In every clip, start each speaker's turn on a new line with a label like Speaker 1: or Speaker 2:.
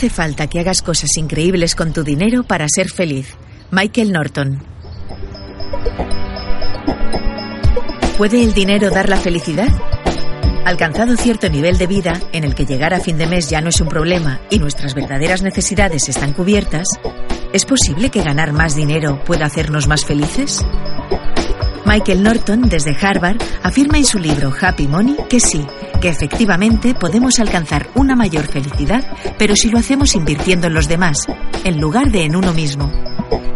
Speaker 1: hace falta que hagas cosas increíbles con tu dinero para ser feliz. Michael Norton. ¿Puede el dinero dar la felicidad? Alcanzado cierto nivel de vida en el que llegar a fin de mes ya no es un problema y nuestras verdaderas necesidades están cubiertas, ¿es posible que ganar más dinero pueda hacernos más felices? Michael Norton, desde Harvard, afirma en su libro Happy Money que sí, que efectivamente podemos alcanzar una mayor felicidad, pero si lo hacemos invirtiendo en los demás, en lugar de en uno mismo.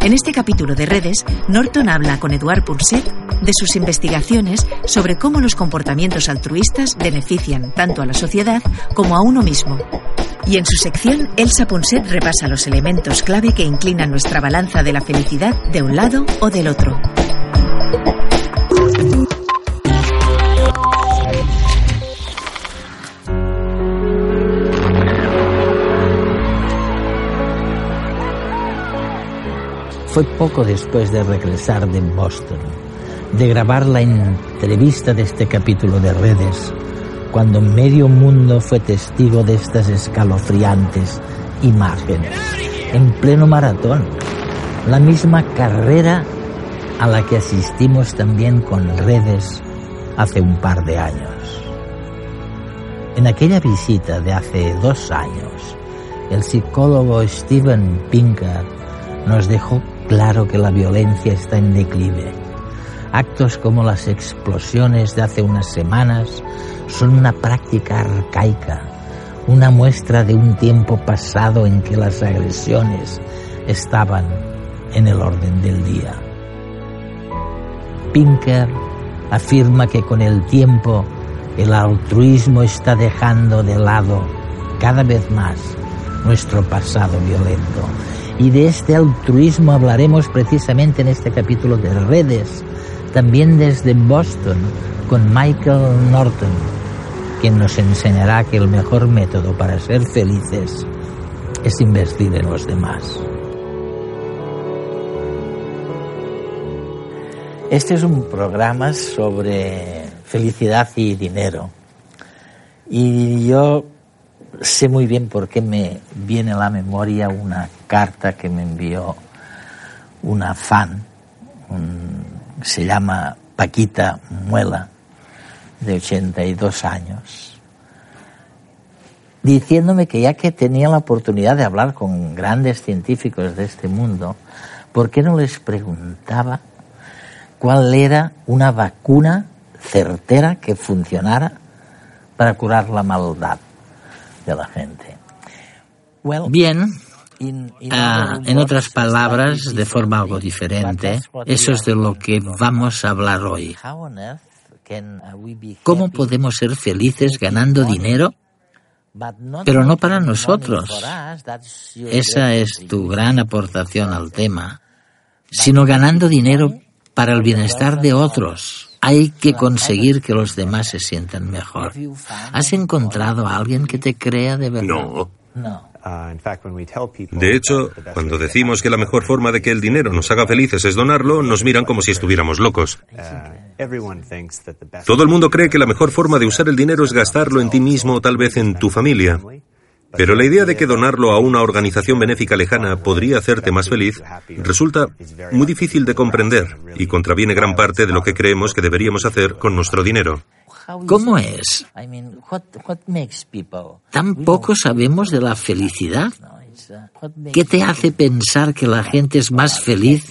Speaker 1: En este capítulo de redes, Norton habla con Eduard Punset de sus investigaciones sobre cómo los comportamientos altruistas benefician tanto a la sociedad como a uno mismo. Y en su sección, Elsa Punset repasa los elementos clave que inclinan nuestra balanza de la felicidad de un lado o del otro.
Speaker 2: Fue poco después de regresar de Boston, de grabar la entrevista de este capítulo de redes, cuando medio mundo fue testigo de estas escalofriantes imágenes, en pleno maratón, la misma carrera a la que asistimos también con redes hace un par de años. En aquella visita de hace dos años, el psicólogo Steven Pinker nos dejó claro que la violencia está en declive. Actos como las explosiones de hace unas semanas son una práctica arcaica, una muestra de un tiempo pasado en que las agresiones estaban en el orden del día. Pinker afirma que con el tiempo el altruismo está dejando de lado cada vez más nuestro pasado violento y de este altruismo hablaremos precisamente en este capítulo de redes, también desde Boston, con Michael Norton, quien nos enseñará que el mejor método para ser felices es invertir en los demás. Este es un programa sobre felicidad y dinero. Y yo sé muy bien por qué me viene a la memoria una carta que me envió una fan, se llama Paquita Muela, de 82 años, diciéndome que ya que tenía la oportunidad de hablar con grandes científicos de este mundo, ¿por qué no les preguntaba cuál era una vacuna certera que funcionara para curar la maldad? De la gente.
Speaker 3: Bien, ah, en otras palabras, de forma algo diferente, eso es de lo que vamos a hablar hoy. ¿Cómo podemos ser felices ganando dinero? Pero no para nosotros. Esa es tu gran aportación al tema. Sino ganando dinero para el bienestar de otros. Hay que conseguir que los demás se sientan mejor. ¿Has encontrado a alguien que te crea de verdad?
Speaker 4: No. De hecho, cuando decimos que la mejor forma de que el dinero nos haga felices es donarlo, nos miran como si estuviéramos locos. Todo el mundo cree que la mejor forma de usar el dinero es gastarlo en ti mismo o tal vez en tu familia. Pero la idea de que donarlo a una organización benéfica lejana podría hacerte más feliz resulta muy difícil de comprender y contraviene gran parte de lo que creemos que deberíamos hacer con nuestro dinero.
Speaker 3: ¿Cómo es? ¿Tampoco sabemos de la felicidad? ¿Qué te hace pensar que la gente es más feliz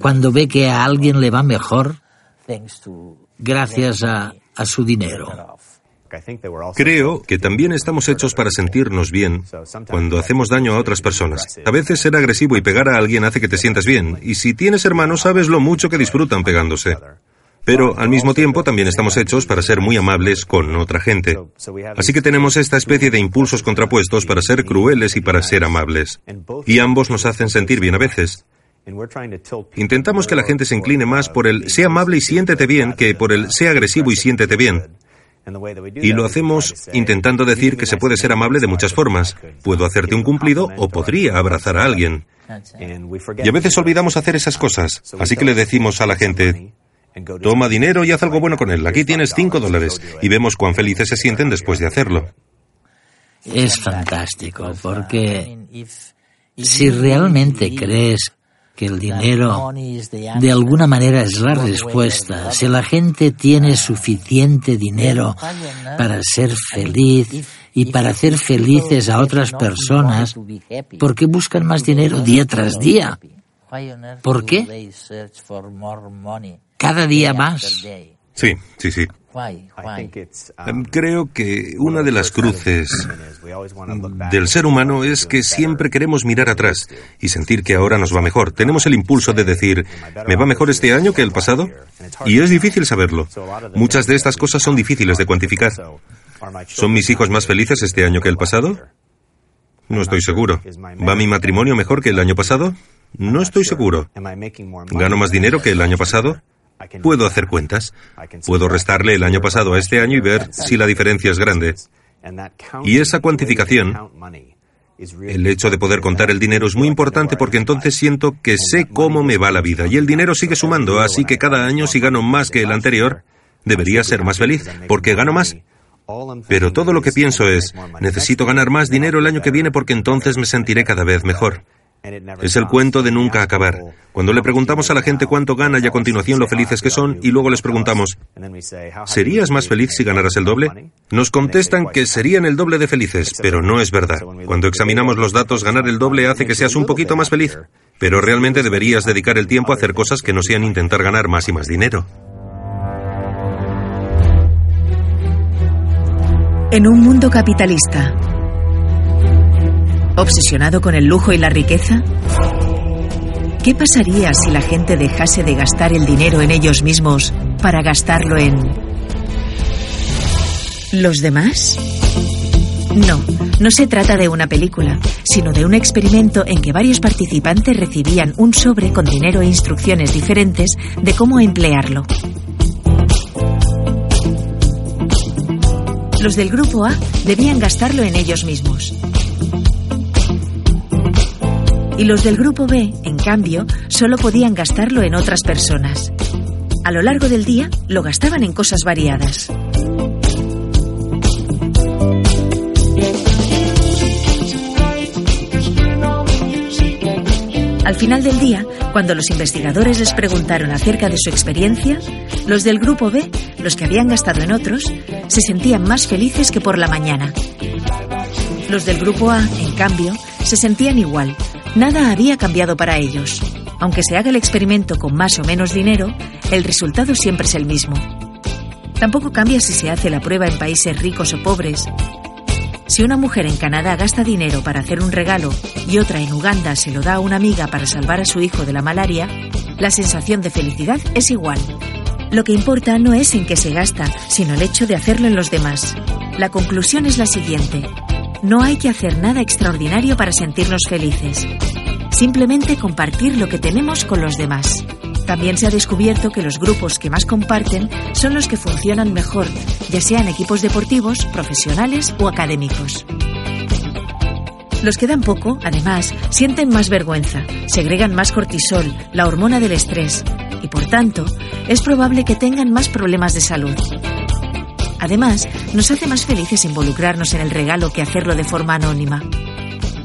Speaker 3: cuando ve que a alguien le va mejor gracias a, a su dinero?
Speaker 4: Creo que también estamos hechos para sentirnos bien cuando hacemos daño a otras personas. A veces ser agresivo y pegar a alguien hace que te sientas bien, y si tienes hermanos sabes lo mucho que disfrutan pegándose. Pero al mismo tiempo también estamos hechos para ser muy amables con otra gente. Así que tenemos esta especie de impulsos contrapuestos para ser crueles y para ser amables. Y ambos nos hacen sentir bien a veces. Intentamos que la gente se incline más por el sea amable y siéntete bien que por el sea agresivo y siéntete bien. Y lo hacemos intentando decir que se puede ser amable de muchas formas. Puedo hacerte un cumplido o podría abrazar a alguien. Y a veces olvidamos hacer esas cosas. Así que le decimos a la gente, Toma dinero y haz algo bueno con él. Aquí tienes cinco dólares y vemos cuán felices se sienten después de hacerlo.
Speaker 3: Es fantástico porque si realmente crees que el dinero de alguna manera es la respuesta, si la gente tiene suficiente dinero para ser feliz y para hacer felices a otras personas, ¿por qué buscan más dinero día tras día? ¿Por qué? Cada día más.
Speaker 4: Sí, sí, sí. Em, creo que una de las cruces del ser humano es que siempre queremos mirar atrás y sentir que ahora nos va mejor. Tenemos el impulso de decir, ¿me va mejor este año que el pasado? Y es difícil saberlo. Muchas de estas cosas son difíciles de cuantificar. ¿Son mis hijos más felices este año que el pasado? No estoy seguro. ¿Va mi matrimonio mejor que el año pasado? No estoy seguro. ¿Gano más dinero que el año pasado? Puedo hacer cuentas. Puedo restarle el año pasado a este año y ver si la diferencia es grande. Y esa cuantificación, el hecho de poder contar el dinero es muy importante porque entonces siento que sé cómo me va la vida y el dinero sigue sumando, así que cada año si gano más que el anterior, debería ser más feliz, porque gano más. Pero todo lo que pienso es, necesito ganar más dinero el año que viene porque entonces me sentiré cada vez mejor. Es el cuento de nunca acabar. Cuando le preguntamos a la gente cuánto gana y a continuación lo felices que son, y luego les preguntamos, ¿serías más feliz si ganaras el doble? Nos contestan que serían el doble de felices, pero no es verdad. Cuando examinamos los datos, ganar el doble hace que seas un poquito más feliz, pero realmente deberías dedicar el tiempo a hacer cosas que no sean intentar ganar más y más dinero.
Speaker 1: En un mundo capitalista, ¿Obsesionado con el lujo y la riqueza? ¿Qué pasaría si la gente dejase de gastar el dinero en ellos mismos para gastarlo en... ¿Los demás? No, no se trata de una película, sino de un experimento en que varios participantes recibían un sobre con dinero e instrucciones diferentes de cómo emplearlo. Los del grupo A debían gastarlo en ellos mismos. Y los del grupo B, en cambio, solo podían gastarlo en otras personas. A lo largo del día lo gastaban en cosas variadas. Al final del día, cuando los investigadores les preguntaron acerca de su experiencia, los del grupo B, los que habían gastado en otros, se sentían más felices que por la mañana. Los del grupo A, en cambio, se sentían igual, Nada había cambiado para ellos. Aunque se haga el experimento con más o menos dinero, el resultado siempre es el mismo. Tampoco cambia si se hace la prueba en países ricos o pobres. Si una mujer en Canadá gasta dinero para hacer un regalo y otra en Uganda se lo da a una amiga para salvar a su hijo de la malaria, la sensación de felicidad es igual. Lo que importa no es en qué se gasta, sino el hecho de hacerlo en los demás. La conclusión es la siguiente. No hay que hacer nada extraordinario para sentirnos felices. Simplemente compartir lo que tenemos con los demás. También se ha descubierto que los grupos que más comparten son los que funcionan mejor, ya sean equipos deportivos, profesionales o académicos. Los que dan poco, además, sienten más vergüenza, segregan más cortisol, la hormona del estrés, y por tanto, es probable que tengan más problemas de salud. Además, nos hace más felices involucrarnos en el regalo que hacerlo de forma anónima.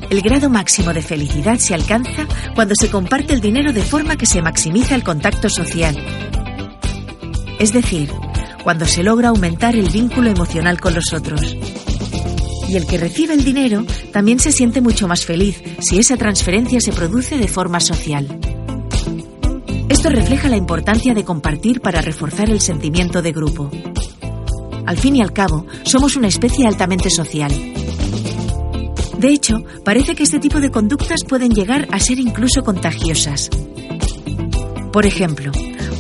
Speaker 1: El grado máximo de felicidad se alcanza cuando se comparte el dinero de forma que se maximiza el contacto social. Es decir, cuando se logra aumentar el vínculo emocional con los otros. Y el que recibe el dinero también se siente mucho más feliz si esa transferencia se produce de forma social. Esto refleja la importancia de compartir para reforzar el sentimiento de grupo. Al fin y al cabo, somos una especie altamente social. De hecho, parece que este tipo de conductas pueden llegar a ser incluso contagiosas. Por ejemplo,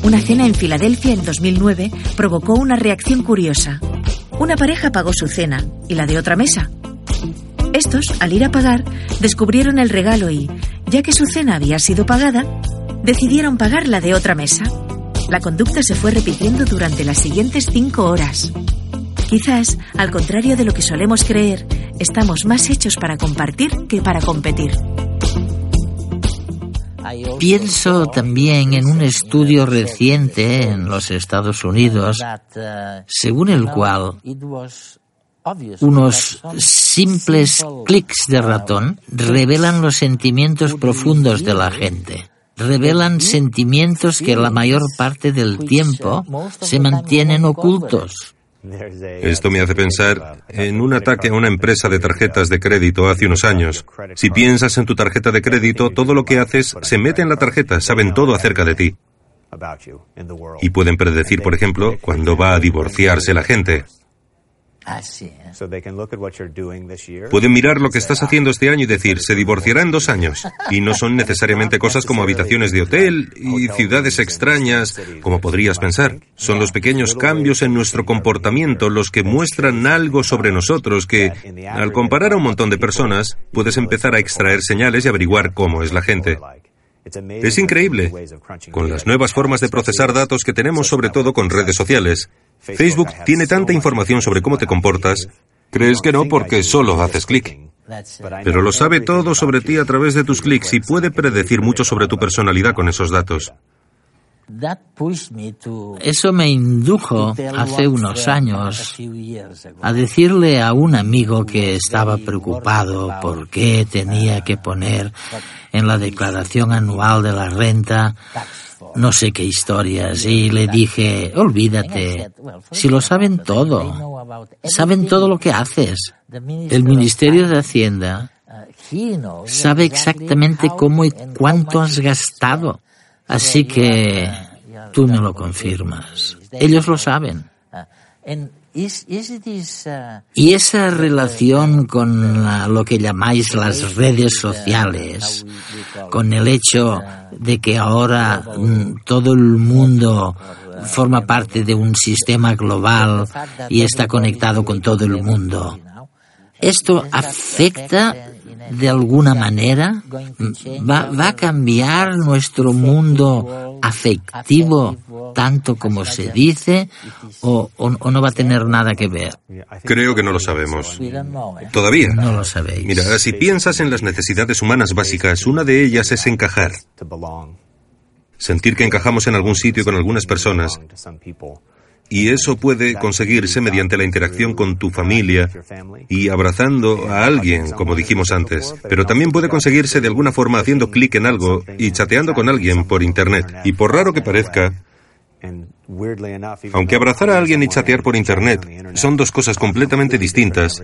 Speaker 1: una cena en Filadelfia en 2009 provocó una reacción curiosa. Una pareja pagó su cena y la de otra mesa. Estos, al ir a pagar, descubrieron el regalo y, ya que su cena había sido pagada, decidieron pagar la de otra mesa. La conducta se fue repitiendo durante las siguientes cinco horas. Quizás, al contrario de lo que solemos creer, estamos más hechos para compartir que para competir.
Speaker 3: Pienso también en un estudio reciente en los Estados Unidos, según el cual unos simples clics de ratón revelan los sentimientos profundos de la gente. Revelan sentimientos que la mayor parte del tiempo se mantienen ocultos.
Speaker 4: Esto me hace pensar en un ataque a una empresa de tarjetas de crédito hace unos años. Si piensas en tu tarjeta de crédito, todo lo que haces se mete en la tarjeta, saben todo acerca de ti. Y pueden predecir, por ejemplo, cuándo va a divorciarse la gente. Pueden mirar lo que estás haciendo este año y decir, se divorciará en dos años. Y no son necesariamente cosas como habitaciones de hotel y ciudades extrañas, como podrías pensar. Son los pequeños cambios en nuestro comportamiento los que muestran algo sobre nosotros que, al comparar a un montón de personas, puedes empezar a extraer señales y averiguar cómo es la gente. Es increíble, con las nuevas formas de procesar datos que tenemos sobre todo con redes sociales. Facebook tiene tanta información sobre cómo te comportas, crees que no porque solo haces clic. Pero lo sabe todo sobre ti a través de tus clics y puede predecir mucho sobre tu personalidad con esos datos.
Speaker 3: Eso me indujo hace unos años a decirle a un amigo que estaba preocupado por qué tenía que poner en la declaración anual de la renta no sé qué historias y le dije, olvídate, si lo saben todo, saben todo lo que haces. El Ministerio de Hacienda sabe exactamente cómo y cuánto has gastado. Así que tú me lo confirmas. Ellos lo saben. Y esa relación con lo que llamáis las redes sociales, con el hecho de que ahora mm, todo el mundo forma parte de un sistema global y está conectado con todo el mundo, ¿esto afecta de alguna manera? ¿Va, va a cambiar nuestro mundo afectivo tanto como se dice o, no va a tener nada que ver?
Speaker 4: Creo que no lo sabemos. Todavía.
Speaker 3: No lo sabéis.
Speaker 4: Mira, si piensas en las necesidades humanas básicas, una de ellas es encajar. Sentir que encajamos en algún sitio con algunas personas. Y eso puede conseguirse mediante la interacción con tu familia y abrazando a alguien, como dijimos antes. Pero también puede conseguirse de alguna forma haciendo clic en algo y chateando con alguien por Internet. Y por raro que parezca, aunque abrazar a alguien y chatear por Internet son dos cosas completamente distintas,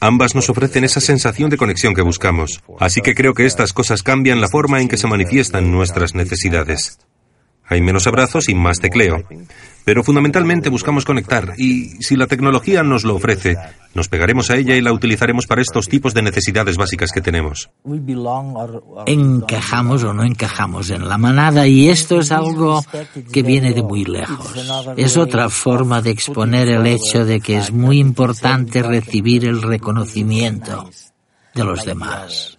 Speaker 4: ambas nos ofrecen esa sensación de conexión que buscamos. Así que creo que estas cosas cambian la forma en que se manifiestan nuestras necesidades. Hay menos abrazos y más tecleo. Pero fundamentalmente buscamos conectar y si la tecnología nos lo ofrece, nos pegaremos a ella y la utilizaremos para estos tipos de necesidades básicas que tenemos.
Speaker 3: Encajamos o no encajamos en la manada y esto es algo que viene de muy lejos. Es otra forma de exponer el hecho de que es muy importante recibir el reconocimiento de los demás.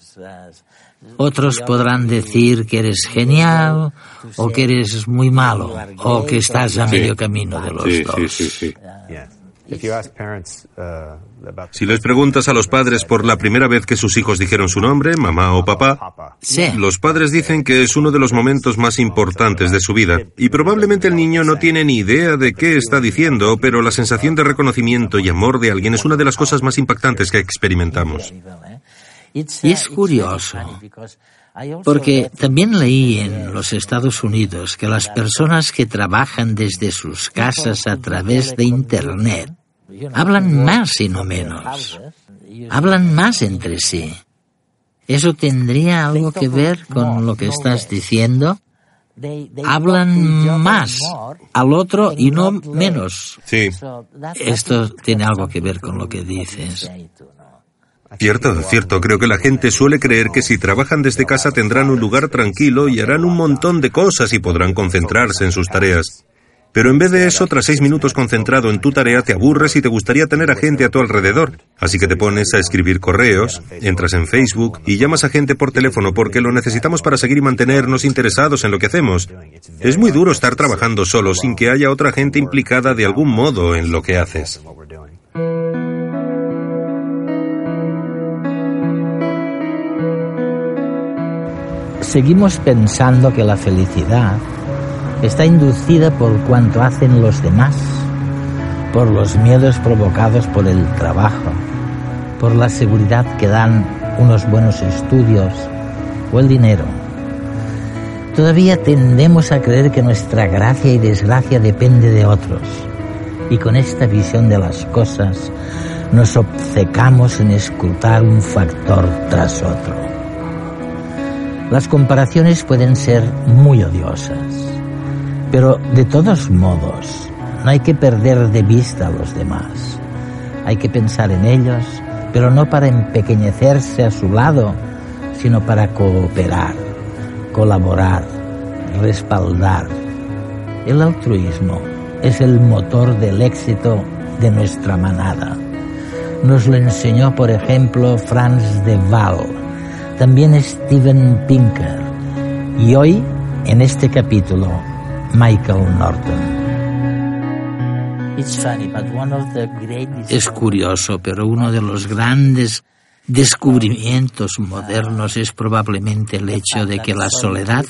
Speaker 3: Otros podrán decir que eres genial o que eres muy malo o que estás a medio camino de los dos.
Speaker 4: Si les preguntas a los padres por la primera vez que sus hijos dijeron su nombre, mamá o papá, los padres dicen que es uno de los momentos más importantes de su vida. Y probablemente el niño no tiene ni idea de qué está diciendo, pero la sensación de reconocimiento y amor de alguien es una de las cosas más impactantes que experimentamos.
Speaker 3: Y es curioso, porque también leí en los Estados Unidos que las personas que trabajan desde sus casas a través de Internet hablan más y no menos. Hablan más entre sí. ¿Eso tendría algo que ver con lo que estás diciendo? Hablan más al otro y no menos.
Speaker 4: Sí.
Speaker 3: Esto tiene algo que ver con lo que dices.
Speaker 4: Cierto, cierto. Creo que la gente suele creer que si trabajan desde casa tendrán un lugar tranquilo y harán un montón de cosas y podrán concentrarse en sus tareas. Pero en vez de eso, tras seis minutos concentrado en tu tarea, te aburres y te gustaría tener a gente a tu alrededor. Así que te pones a escribir correos, entras en Facebook y llamas a gente por teléfono porque lo necesitamos para seguir y mantenernos interesados en lo que hacemos. Es muy duro estar trabajando solo sin que haya otra gente implicada de algún modo en lo que haces.
Speaker 2: Seguimos pensando que la felicidad está inducida por cuanto hacen los demás, por los miedos provocados por el trabajo, por la seguridad que dan unos buenos estudios o el dinero. Todavía tendemos a creer que nuestra gracia y desgracia depende de otros. Y con esta visión de las cosas nos obcecamos en escrutar un factor tras otro. Las comparaciones pueden ser muy odiosas, pero de todos modos no hay que perder de vista a los demás. Hay que pensar en ellos, pero no para empequeñecerse a su lado, sino para cooperar, colaborar, respaldar. El altruismo es el motor del éxito de nuestra manada. Nos lo enseñó, por ejemplo, Franz de Waal, también Steven Pinker y hoy, en este capítulo, Michael Norton.
Speaker 3: Es curioso, pero uno de los grandes descubrimientos modernos es probablemente el hecho de que la soledad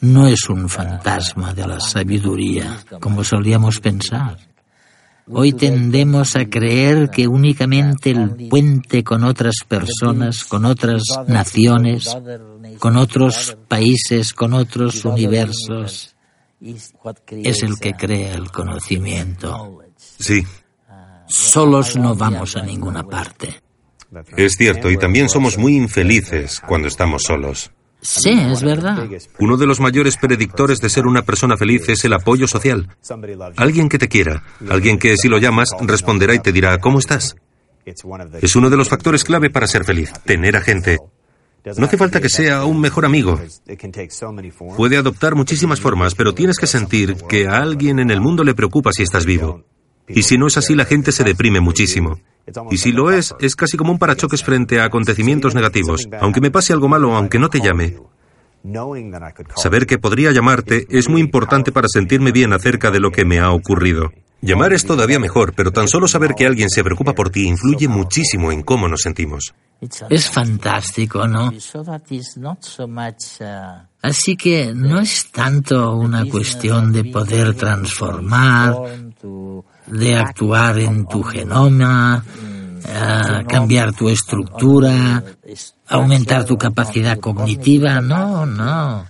Speaker 3: no es un fantasma de la sabiduría, como solíamos pensar. Hoy tendemos a creer que únicamente el puente con otras personas, con otras naciones, con otros países, con otros universos, es el que crea el conocimiento.
Speaker 4: Sí.
Speaker 3: Solos no vamos a ninguna parte.
Speaker 4: Es cierto, y también somos muy infelices cuando estamos solos.
Speaker 3: Sí, es verdad.
Speaker 4: Uno de los mayores predictores de ser una persona feliz es el apoyo social. Alguien que te quiera, alguien que si lo llamas responderá y te dirá, ¿cómo estás? Es uno de los factores clave para ser feliz, tener a gente. No hace falta que sea un mejor amigo. Puede adoptar muchísimas formas, pero tienes que sentir que a alguien en el mundo le preocupa si estás vivo. Y si no es así, la gente se deprime muchísimo. Y si lo es, es casi como un parachoques frente a acontecimientos negativos. Aunque me pase algo malo, aunque no te llame. Saber que podría llamarte es muy importante para sentirme bien acerca de lo que me ha ocurrido. Llamar es todavía mejor, pero tan solo saber que alguien se preocupa por ti influye muchísimo en cómo nos sentimos.
Speaker 3: Es fantástico, ¿no? Así que no es tanto una cuestión de poder transformar, de actuar en tu genoma, eh, cambiar tu estructura, aumentar tu capacidad cognitiva. No, no.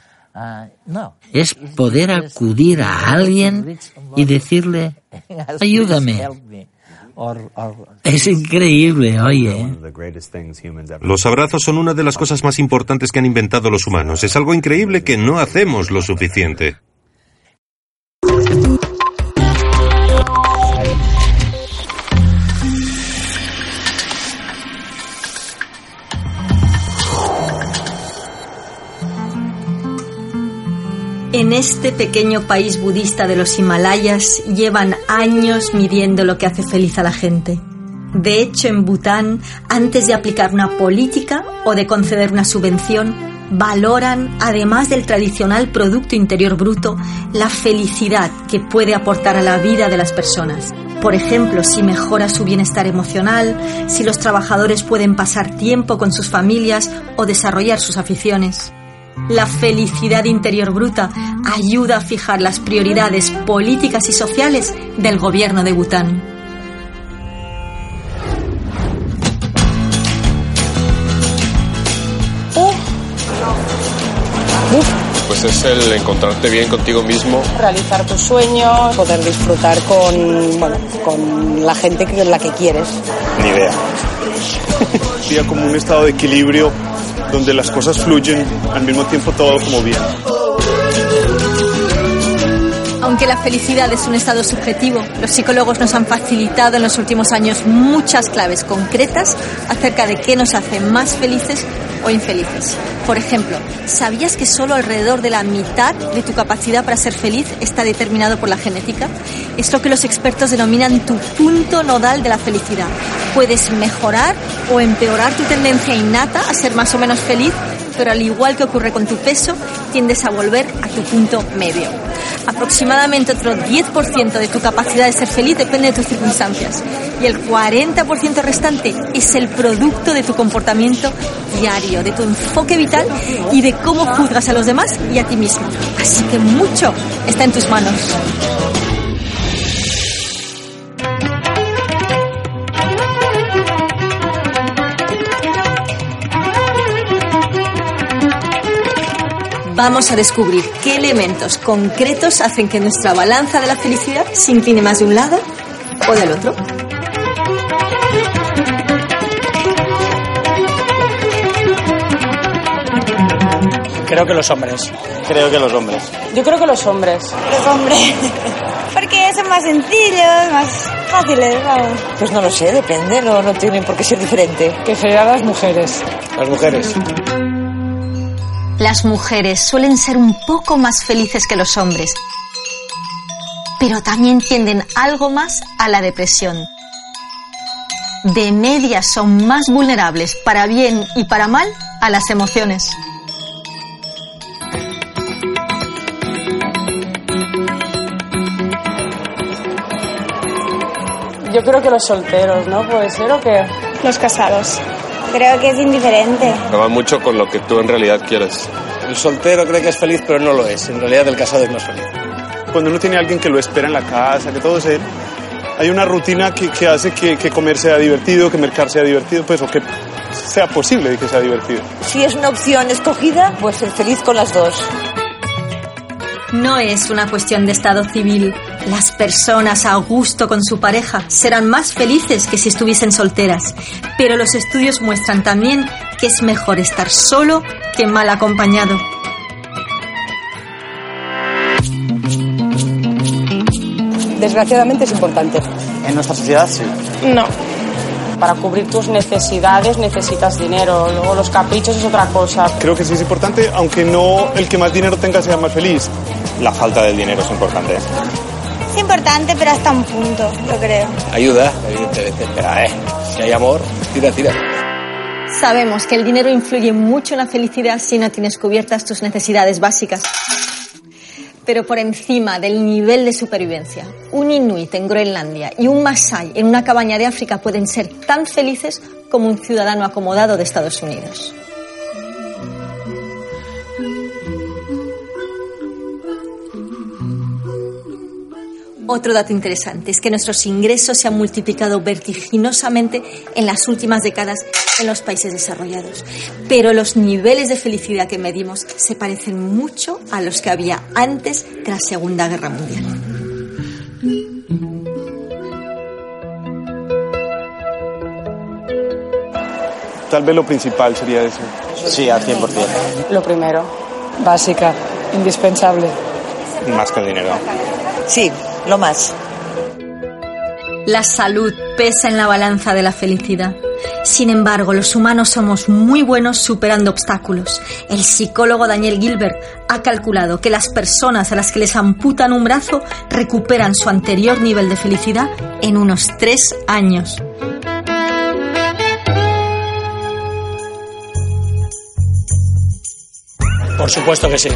Speaker 3: Es poder acudir a alguien y decirle, ayúdame. Es increíble, oye.
Speaker 4: Los abrazos son una de las cosas más importantes que han inventado los humanos. Es algo increíble que no hacemos lo suficiente.
Speaker 5: En este pequeño país budista de los Himalayas llevan años midiendo lo que hace feliz a la gente. De hecho, en Bután, antes de aplicar una política o de conceder una subvención, valoran, además del tradicional Producto Interior Bruto, la felicidad que puede aportar a la vida de las personas. Por ejemplo, si mejora su bienestar emocional, si los trabajadores pueden pasar tiempo con sus familias o desarrollar sus aficiones. La felicidad interior bruta ayuda a fijar las prioridades políticas y sociales del gobierno de Bután.
Speaker 6: Pues es el encontrarte bien contigo mismo.
Speaker 7: Realizar tus sueños, poder disfrutar con, bueno, con la gente con la que quieres.
Speaker 6: Ni idea.
Speaker 8: Sería como un estado de equilibrio donde las cosas fluyen al mismo tiempo todo como bien.
Speaker 5: Aunque la felicidad es un estado subjetivo, los psicólogos nos han facilitado en los últimos años muchas claves concretas acerca de qué nos hace más felices o infelices. Por ejemplo, ¿sabías que solo alrededor de la mitad de tu capacidad para ser feliz está determinado por la genética? Es lo que los expertos denominan tu punto nodal de la felicidad. Puedes mejorar o empeorar tu tendencia innata a ser más o menos feliz, pero al igual que ocurre con tu peso, tiendes a volver a tu punto medio. Aproximadamente otro 10% de tu capacidad de ser feliz depende de tus circunstancias. Y el 40% restante es el producto de tu comportamiento diario, de tu enfoque vital y de cómo juzgas a los demás y a ti mismo. Así que mucho está en tus manos. Vamos a descubrir qué elementos concretos hacen que nuestra balanza de la felicidad se incline más de un lado o del otro.
Speaker 9: Creo que los hombres.
Speaker 10: Creo que los hombres.
Speaker 7: Yo creo que los hombres.
Speaker 11: Los hombres. Porque son más sencillos, más fáciles, vamos.
Speaker 12: Pues no lo sé, depende, no, no tienen por qué ser diferente.
Speaker 7: Que serían las mujeres.
Speaker 10: Las mujeres.
Speaker 5: Las mujeres suelen ser un poco más felices que los hombres, pero también tienden algo más a la depresión. De media son más vulnerables, para bien y para mal, a las emociones.
Speaker 7: Yo creo que los solteros, ¿no? ¿Puede ser o qué?
Speaker 11: Los casados. Creo que es indiferente.
Speaker 6: Va mucho con lo que tú en realidad quieres.
Speaker 10: El soltero cree que es feliz, pero no lo es. En realidad el casado es más feliz.
Speaker 8: Cuando uno tiene a alguien que lo espera en la casa, que todo se... Hay una rutina que, que hace que, que comer sea divertido, que mercar sea divertido, pues, o que sea posible que sea divertido.
Speaker 12: Si es una opción escogida, pues ser feliz con las dos.
Speaker 5: No es una cuestión de estado civil. Las personas a gusto con su pareja serán más felices que si estuviesen solteras. Pero los estudios muestran también que es mejor estar solo que mal acompañado.
Speaker 7: Desgraciadamente es importante.
Speaker 10: En nuestra sociedad sí.
Speaker 7: No. Para cubrir tus necesidades necesitas dinero, luego los caprichos es otra cosa.
Speaker 8: Creo que sí es importante, aunque no el que más dinero tenga sea más feliz.
Speaker 10: La falta del dinero es importante.
Speaker 11: Es importante, pero hasta un punto, yo creo.
Speaker 10: Ayuda, evidentemente. Pero, eh, si hay amor, tira, tira.
Speaker 5: Sabemos que el dinero influye mucho en la felicidad si no tienes cubiertas tus necesidades básicas. Pero por encima del nivel de supervivencia, un inuit en Groenlandia y un masái en una cabaña de África pueden ser tan felices como un ciudadano acomodado de Estados Unidos. Otro dato interesante es que nuestros ingresos se han multiplicado vertiginosamente en las últimas décadas en los países desarrollados, pero los niveles de felicidad que medimos se parecen mucho a los que había antes de la Segunda Guerra Mundial.
Speaker 8: Tal vez lo principal sería eso.
Speaker 10: Sí, al 100%.
Speaker 7: Lo primero, básica, indispensable.
Speaker 10: Más que el dinero.
Speaker 12: Sí, lo más.
Speaker 5: La salud pesa en la balanza de la felicidad. Sin embargo, los humanos somos muy buenos superando obstáculos. El psicólogo Daniel Gilbert ha calculado que las personas a las que les amputan un brazo recuperan su anterior nivel de felicidad en unos tres años.
Speaker 9: Por supuesto que sí.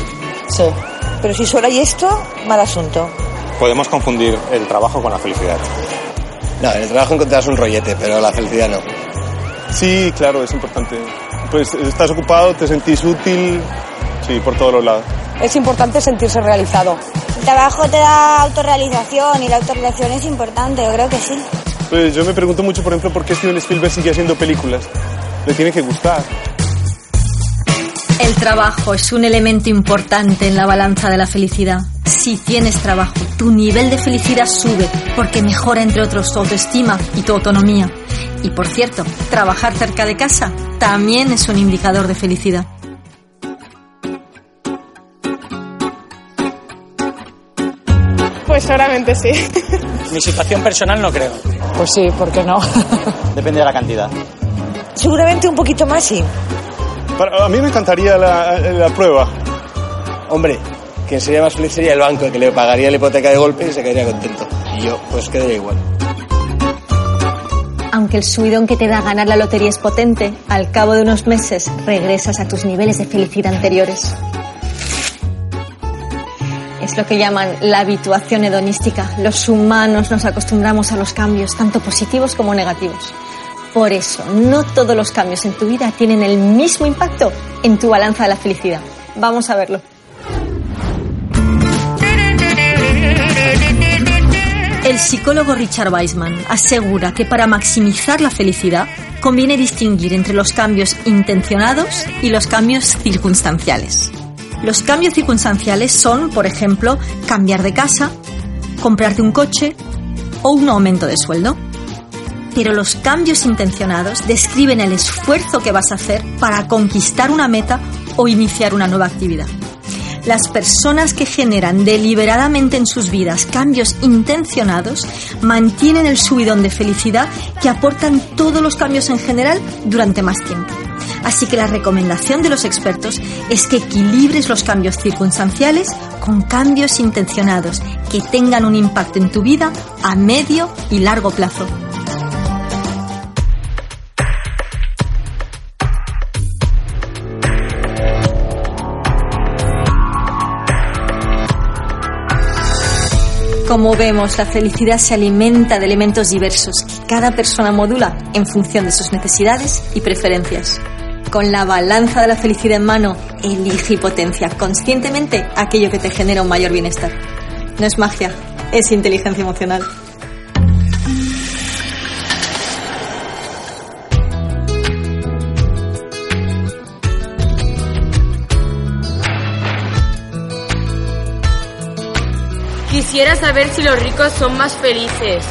Speaker 7: Sí.
Speaker 12: Pero si solo hay esto, mal asunto.
Speaker 10: Podemos confundir el trabajo con la felicidad. No, en el trabajo encontrarás un rollete, pero la felicidad no.
Speaker 8: Sí, claro, es importante. Pues estás ocupado, te sentís útil, sí, por todos los lados.
Speaker 7: Es importante sentirse realizado.
Speaker 11: El trabajo te da autorrealización y la autorrealización es importante, yo creo que sí.
Speaker 8: Pues yo me pregunto mucho, por ejemplo, por qué Steven Spielberg sigue haciendo películas. Le tiene que gustar.
Speaker 5: El trabajo es un elemento importante en la balanza de la felicidad. Si tienes trabajo, tu nivel de felicidad sube porque mejora, entre otros, tu autoestima y tu autonomía. Y por cierto, trabajar cerca de casa también es un indicador de felicidad.
Speaker 11: Pues seguramente sí.
Speaker 9: Mi situación personal no creo.
Speaker 7: Pues sí, ¿por qué no?
Speaker 10: Depende de la cantidad.
Speaker 12: Seguramente un poquito más, sí.
Speaker 8: Para- a mí me encantaría la, la prueba.
Speaker 10: Hombre, quien sería más feliz sería el banco, que le pagaría la hipoteca de golpe y se quedaría contento. Y yo, pues quedaría igual.
Speaker 5: Aunque el subidón que te da ganar la lotería es potente, al cabo de unos meses regresas a tus niveles de felicidad anteriores. Es lo que llaman la habituación hedonística. Los humanos nos acostumbramos a los cambios, tanto positivos como negativos. Por eso, no todos los cambios en tu vida tienen el mismo impacto en tu balanza de la felicidad. Vamos a verlo. El psicólogo Richard Weissman asegura que para maximizar la felicidad conviene distinguir entre los cambios intencionados y los cambios circunstanciales. Los cambios circunstanciales son, por ejemplo, cambiar de casa, comprarte un coche o un aumento de sueldo. Pero los cambios intencionados describen el esfuerzo que vas a hacer para conquistar una meta o iniciar una nueva actividad. Las personas que generan deliberadamente en sus vidas cambios intencionados mantienen el subidón de felicidad que aportan todos los cambios en general durante más tiempo. Así que la recomendación de los expertos es que equilibres los cambios circunstanciales con cambios intencionados que tengan un impacto en tu vida a medio y largo plazo. Como vemos, la felicidad se alimenta de elementos diversos que cada persona modula en función de sus necesidades y preferencias. Con la balanza de la felicidad en mano, elige y potencia conscientemente aquello que te genera un mayor bienestar. No es magia, es inteligencia emocional.
Speaker 13: Quisiera saber si los ricos son más felices.